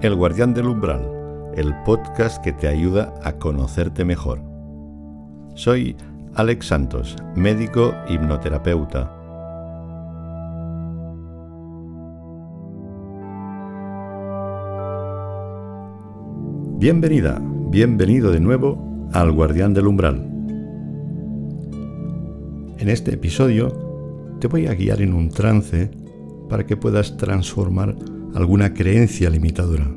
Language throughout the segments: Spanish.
El Guardián del Umbral, el podcast que te ayuda a conocerte mejor. Soy Alex Santos, médico hipnoterapeuta. Bienvenida, bienvenido de nuevo al Guardián del Umbral. En este episodio te voy a guiar en un trance para que puedas transformar alguna creencia limitadora.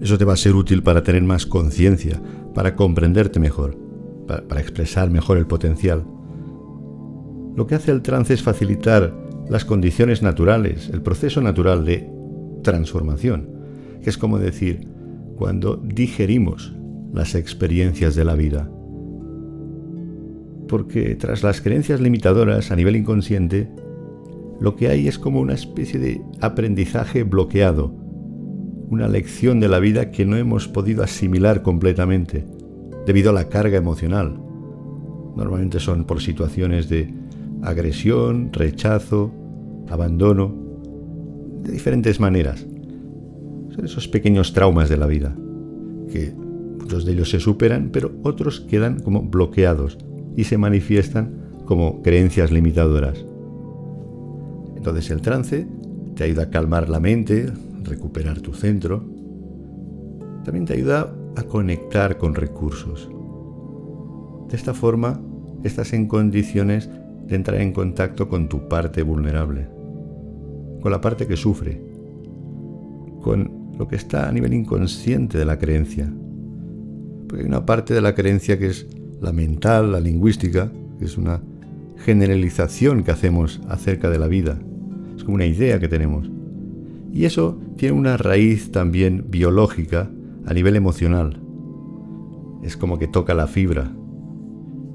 Eso te va a ser útil para tener más conciencia, para comprenderte mejor, para, expresar mejor el potencial. Lo que hace el trance es facilitar las condiciones naturales, el proceso natural de transformación, que es como decir, cuando digerimos las experiencias de la vida. Porque tras las creencias limitadoras a nivel inconsciente, lo que hay es como una especie de aprendizaje bloqueado, una lección de la vida que no hemos podido asimilar completamente debido a la carga emocional. Normalmente son por situaciones de agresión, rechazo, abandono, de diferentes maneras. Son esos pequeños traumas de la vida, que muchos de ellos se superan, pero otros quedan como bloqueados y se manifiestan como creencias limitadoras. Entonces el trance te ayuda a calmar la mente, recuperar tu centro. También te ayuda a conectar con recursos. De esta forma, estás en condiciones de entrar en contacto con tu parte vulnerable, con la parte que sufre, con lo que está a nivel inconsciente de la creencia. Porque hay una parte de la creencia que es la mental, la lingüística, que es una generalización que hacemos acerca de la vida es como una idea que tenemos. Y eso tiene una raíz también biológica a nivel emocional. Es como que toca la fibra.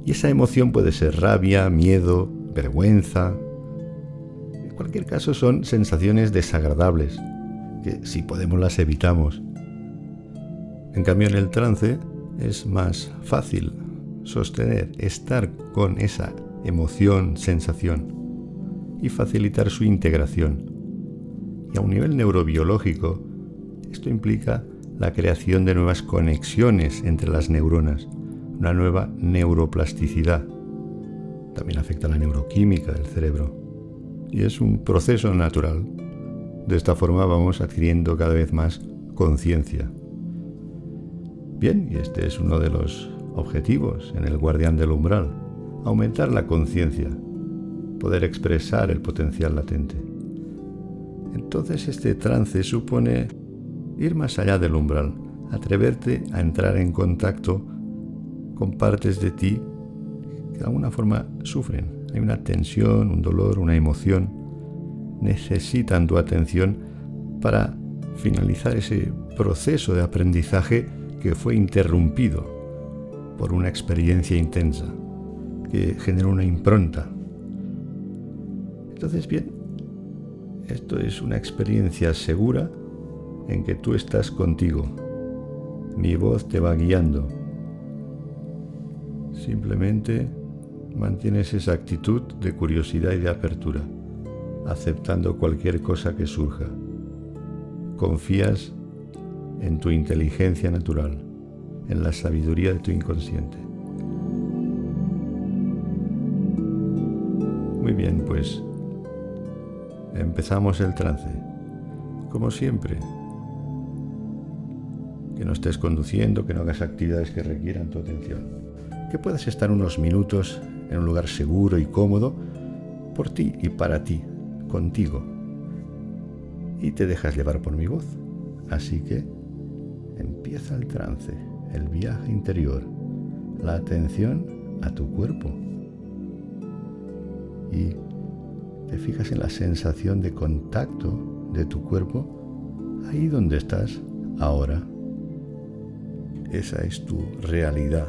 Y esa emoción puede ser rabia, miedo, vergüenza. En cualquier caso son sensaciones desagradables, que si podemos las evitamos. En cambio en el trance es más fácil sostener, estar con esa emoción, sensación y facilitar su integración. Y a un nivel neurobiológico, esto implica la creación de nuevas conexiones entre las neuronas, una nueva neuroplasticidad. También afecta a la neuroquímica del cerebro. Y es un proceso natural. De esta forma vamos adquiriendo cada vez más conciencia. Bien, y este es uno de los objetivos en el guardián del umbral, aumentar la conciencia, poder expresar el potencial latente. Entonces este trance supone ir más allá del umbral, atreverte a entrar en contacto con partes de ti que de alguna forma sufren. Hay una tensión, un dolor, una emoción. Necesitan tu atención para finalizar ese proceso de aprendizaje que fue interrumpido por una experiencia intensa, que generó una impronta, entonces, bien, esto es una experiencia segura en que tú estás contigo. Mi voz te va guiando. Simplemente mantienes esa actitud de curiosidad y de apertura, aceptando cualquier cosa que surja. Confías en tu inteligencia natural, en la sabiduría de tu inconsciente. Muy bien, pues empezamos el trance. Como siempre, que no estés conduciendo, que no hagas actividades que requieran tu atención. Que puedas estar unos minutos en un lugar seguro y cómodo por ti y para ti, contigo. Y te dejas llevar por mi voz. Así que empieza el trance, el viaje interior, la atención a tu cuerpo. Y te fijas en la sensación de contacto de tu cuerpo ahí donde estás ahora. Esa es tu realidad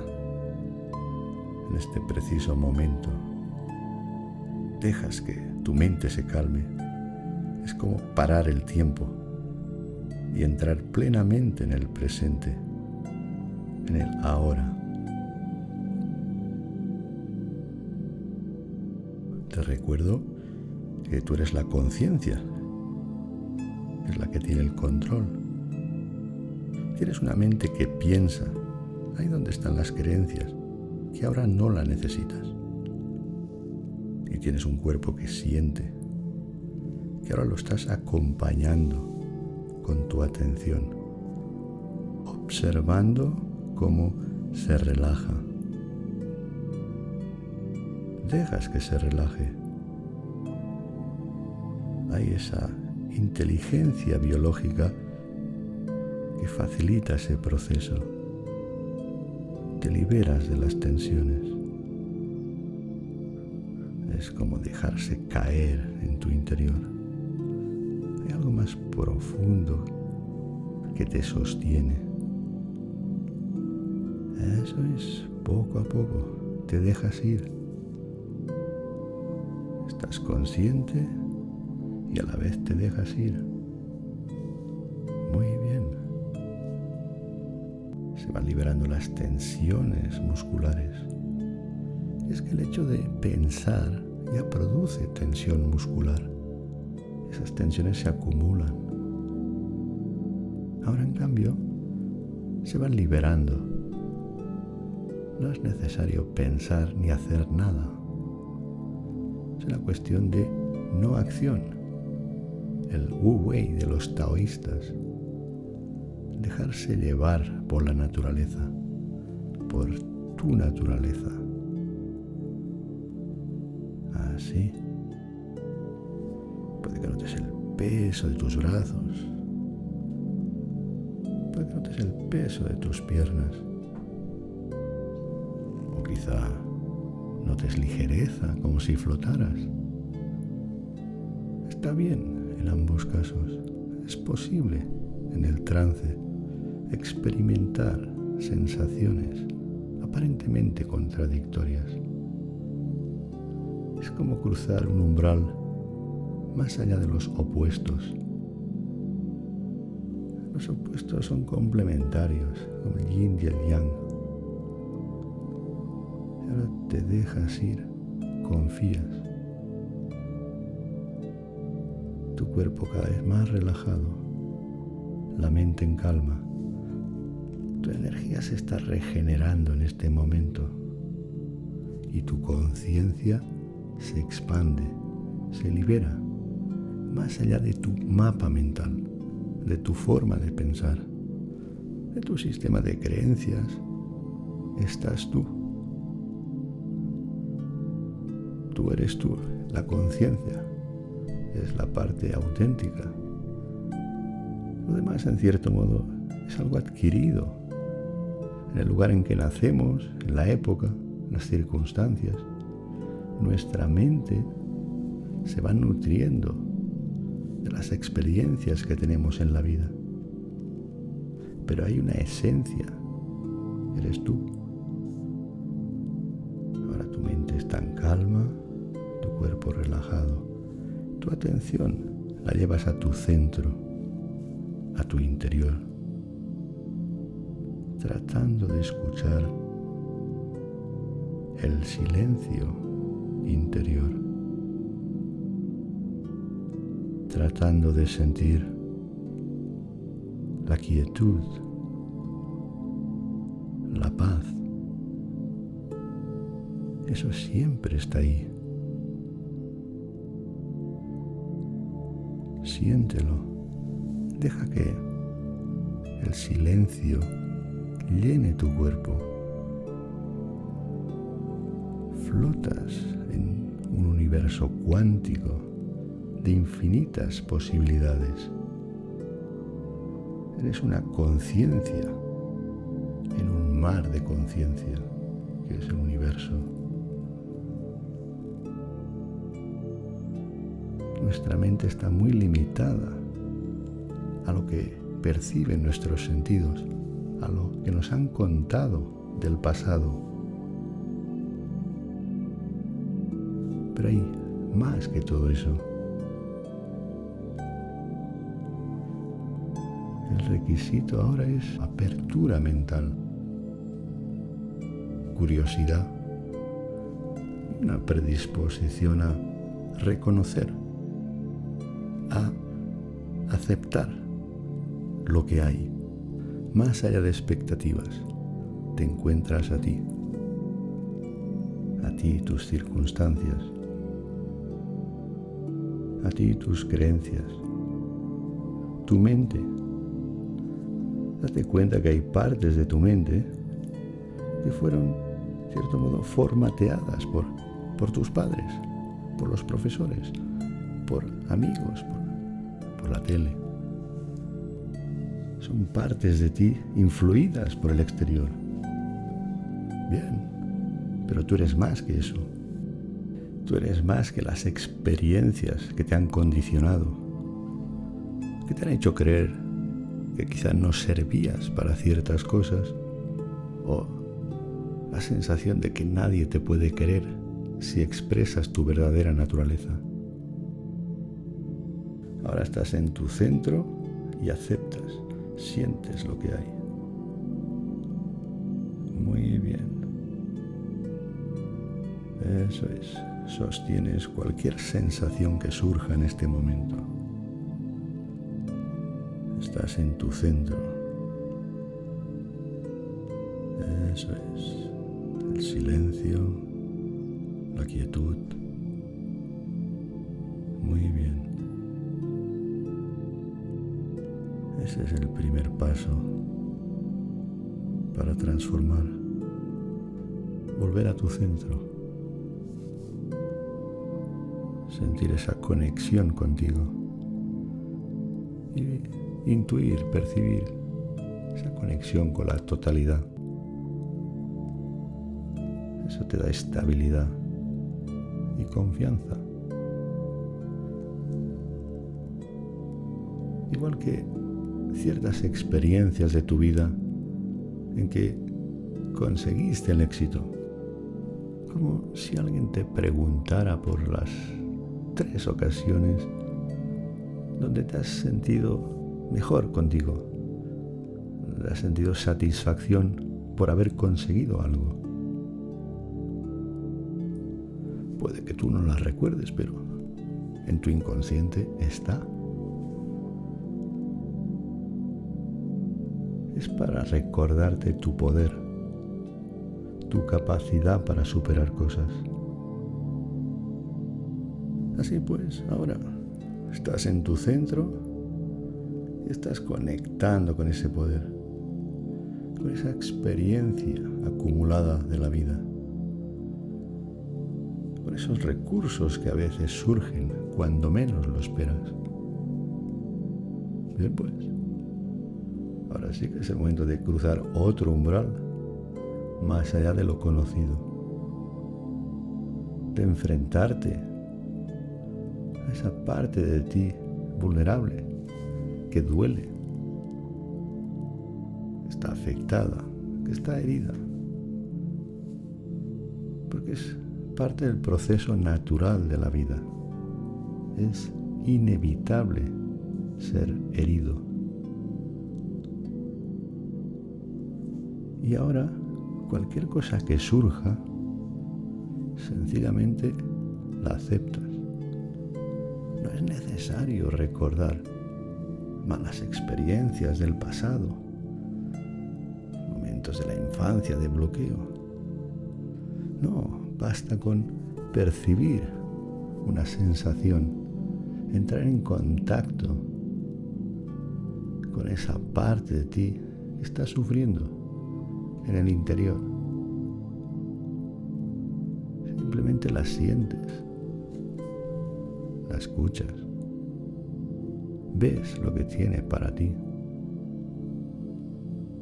en este preciso momento. Dejas que tu mente se calme. Es como parar el tiempo y entrar plenamente en el presente, en el ahora. Te recuerdo que tú eres la conciencia, es la que tiene el control Tienes una mente que piensa, ahí donde están las creencias, que ahora no la necesitas. Y tienes un cuerpo que siente, que ahora lo estás acompañando con tu atención, observando cómo se relaja. Dejas que se relaje. Hay esa inteligencia biológica que facilita ese proceso. Te liberas de las tensiones. Es como dejarse caer en tu interior. Hay algo más profundo que te sostiene. Eso es, poco a poco, te dejas ir. Estás consciente y a la vez te dejas ir. Muy bien. Se van liberando las tensiones musculares. Es que el hecho de pensar ya produce tensión muscular. Esas tensiones se acumulan. Ahora en cambio se van liberando. No es necesario pensar ni hacer nada. Es una cuestión de no acción el Wu Wei de los taoístas, dejarse llevar por la naturaleza, por tu naturaleza. Así. Puede que notes el peso de tus brazos. Puede que notes el peso de tus piernas. O quizá notes ligereza, como si flotaras. Está bien en ambos casos. Es posible en el trance experimentar sensaciones aparentemente contradictorias. Es como cruzar un umbral más allá de los opuestos. Los opuestos son complementarios, como el yin y el yang. Ahora te dejas ir, confías tu cuerpo cada vez más relajado, la mente en calma. Tu energía se está regenerando en este momento y tu conciencia se expande, se libera más allá de tu mapa mental, de tu forma de pensar, de tu sistema de creencias. Estás tú. Tú eres tú, la conciencia es la parte auténtica. Lo demás, en cierto modo, es algo adquirido en el lugar en que nacemos, en la época, las circunstancias. Nuestra mente se va nutriendo de las experiencias que tenemos en la vida. Pero hay una esencia, eres tú. Ahora tu mente está en calma, tu cuerpo relajado tu atención la llevas a tu centro, a tu interior, tratando de escuchar el silencio interior, tratando de sentir la quietud, la paz. Eso siempre está ahí. Siéntelo. Deja que el silencio llene tu cuerpo. Flotas en un universo cuántico de infinitas posibilidades. Eres una conciencia en un mar de conciencia que es el universo. Nuestra mente está muy limitada a lo que perciben nuestros sentidos, a lo que nos han contado del pasado. Pero hay más que todo eso. El requisito ahora es apertura mental, curiosidad una predisposición a reconocer a aceptar lo que hay, más allá de expectativas, te encuentras a ti, a ti tus circunstancias, a ti tus creencias, tu mente. Date cuenta que hay partes de tu mente que fueron, cierto modo, formateadas por, por tus padres, por los profesores, amigos, por, por la tele. Son partes de ti influidas por el exterior. Bien, pero tú eres más que eso. Tú eres más que las experiencias que te han condicionado, que te han hecho creer que quizás no servías para ciertas cosas o la sensación de que nadie te puede querer si expresas tu verdadera naturaleza. Ahora estás en tu centro y aceptas, sientes lo que hay. Muy bien. Eso es sostienes cualquier sensación que surja en este momento. Estás en tu centro. Eso es. El silencio, la quietud. Muy bien. Ese es el primer paso para transformar, volver a tu centro sentir esa conexión contigo y intuir, percibir esa conexión con la totalidad. Eso te da estabilidad y confianza. Igual que ciertas experiencias de tu vida en que conseguiste el éxito. Como si alguien te preguntara por las tres ocasiones donde te has sentido mejor contigo, has sentido satisfacción por haber conseguido algo. Puede que tú no las recuerdes, pero en tu inconsciente está. Es para recordarte tu poder, tu capacidad para superar cosas. Así pues, ahora estás en tu centro y estás conectando con ese poder, con esa experiencia acumulada de la vida, con esos recursos que a veces surgen cuando menos lo esperas. Bien, pues, ahora sí que es el momento de cruzar otro umbral más allá de lo conocido, de enfrentarte esa parte de ti vulnerable que duele, está afectada, que está herida, porque es parte del proceso natural de la vida. Es inevitable ser herido. Y ahora, cualquier cosa que surja, sencillamente la aceptas no es necesario recordar malas experiencias del pasado, momentos de la infancia de bloqueo. No, basta con percibir una sensación, entrar en contacto con esa parte de ti que está sufriendo en el interior. Simplemente la sientes la escuchas, ves lo que tiene para ti.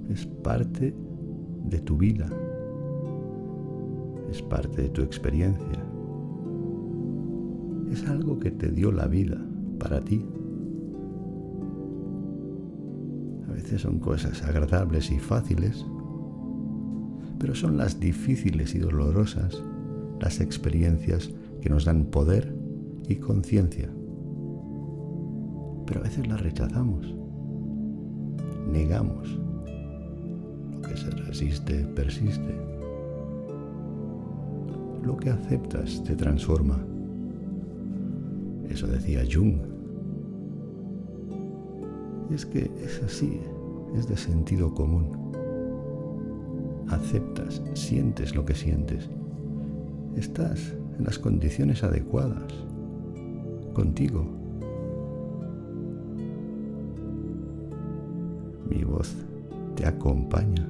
Es parte de tu vida, es parte de tu experiencia, es algo que te dio la vida para ti. A veces son cosas agradables y fáciles, pero son las difíciles y dolorosas las experiencias que nos dan poder y conciencia. Pero a veces la rechazamos, negamos. Lo que se resiste, persiste. Lo que aceptas te transforma. Eso decía Jung. Es que es así, es de sentido común. Aceptas, sientes lo que sientes. Estás en las condiciones adecuadas, contigo. Mi voz te acompaña.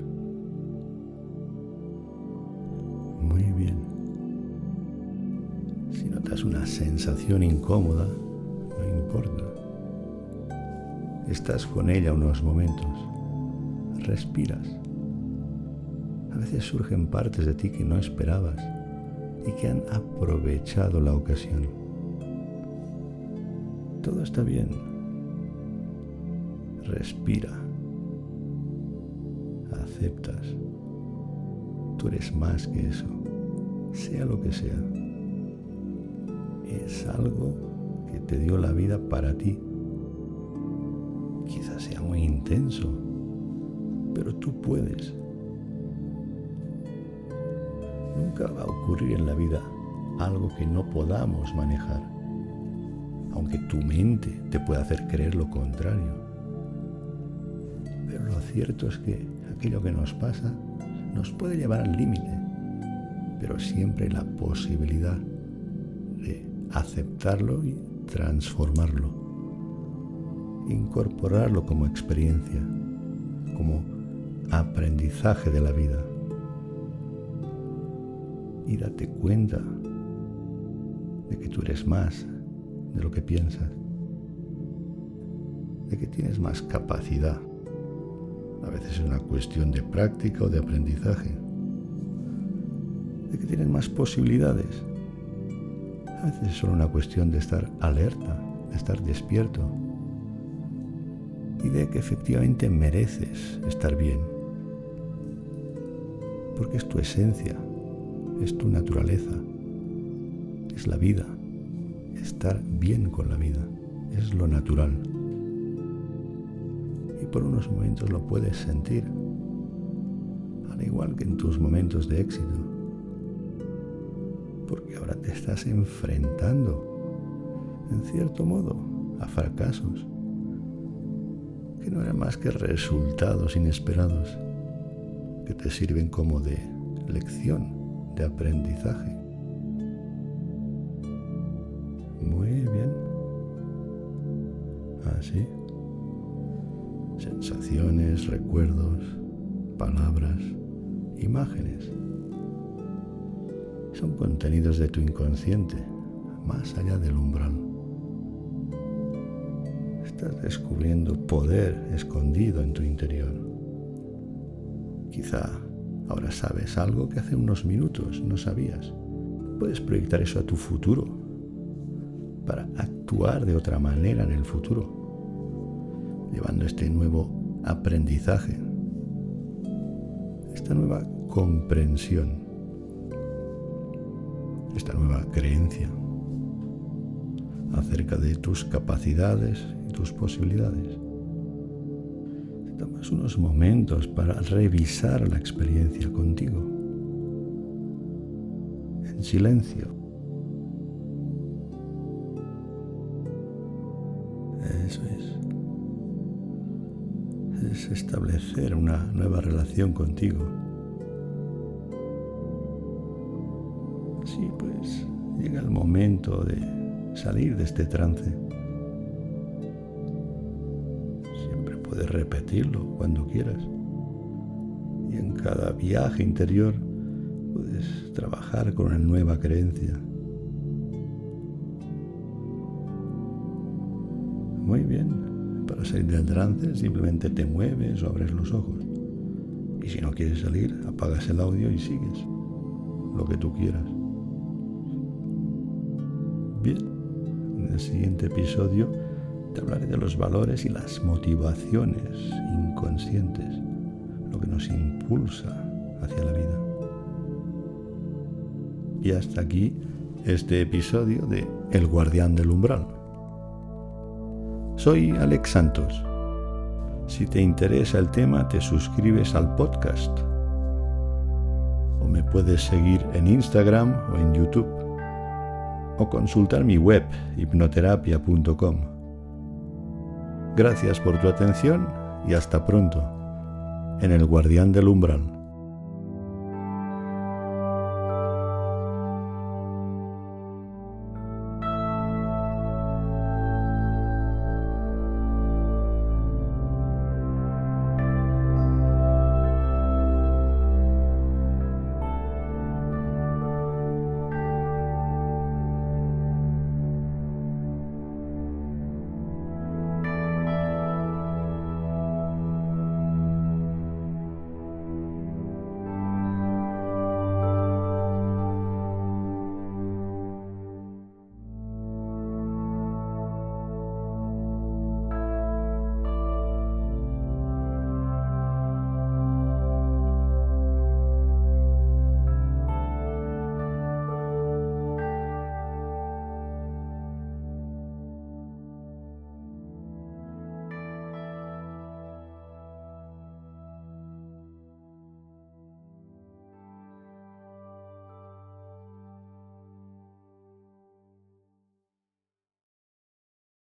Muy bien. Si notas una sensación incómoda, no importa. Estás con ella unos momentos. Respiras. A veces surgen partes de ti que no esperabas y que han aprovechado la ocasión. Todo está bien. Respira. Aceptas. Tú eres más que eso, sea lo que sea. Es algo que te dio la vida para ti. Quizás sea muy intenso, pero tú puedes. Nunca va a ocurrir en la vida algo que no podamos manejar, aunque tu mente te pueda hacer creer lo contrario. Pero lo cierto es que aquello que nos pasa nos puede llevar al límite, pero siempre la posibilidad de aceptarlo y transformarlo, incorporarlo como experiencia, como aprendizaje de la vida. Y date cuenta de que tú eres más de lo que piensas, de que tienes más capacidad a veces es una cuestión de práctica o de aprendizaje. De que tienen más posibilidades. A veces es solo una cuestión de estar alerta, de estar despierto. Y de que efectivamente mereces estar bien. Porque es tu esencia, es tu naturaleza, es la vida. Estar bien con la vida es lo natural por unos momentos lo puedes sentir, al igual que en tus momentos de éxito, porque ahora te estás enfrentando, en cierto modo, a fracasos, que no eran más que resultados inesperados, que te sirven como de lección, de aprendizaje. Muy bien. Así sensaciones, recuerdos, palabras, imágenes. Son contenidos de tu inconsciente, más allá del umbral. Estás descubriendo poder escondido en tu interior. Quizá ahora sabes algo que hace unos minutos no sabías. Puedes proyectar eso a tu futuro para actuar de otra manera en el futuro llevando este nuevo aprendizaje, esta nueva comprensión, esta nueva creencia acerca de tus capacidades y tus posibilidades. Tomas unos momentos para revisar la experiencia contigo, en silencio. Eso es es establecer una nueva relación contigo. Sí, pues llega el momento de salir de este trance. Puedes repetirlo cuando quieras. Y en cada viaje interior puedes trabajar con una nueva creencia. Muy bien. Para salir del trance simplemente te mueves o abres los ojos. Y si no quieres salir, apagas el audio y sigues lo que tú quieras. Bien, en el siguiente episodio te hablaré de los valores y las motivaciones inconscientes, lo que nos impulsa hacia la vida. Y hasta aquí este episodio de El guardián del umbral. Soy Alex Santos. Si te interesa el tema, te suscribes al podcast. O me puedes seguir en Instagram o en YouTube. O consultar mi web hipnoterapia.com. Gracias por tu atención y hasta pronto, en el guardián del umbral.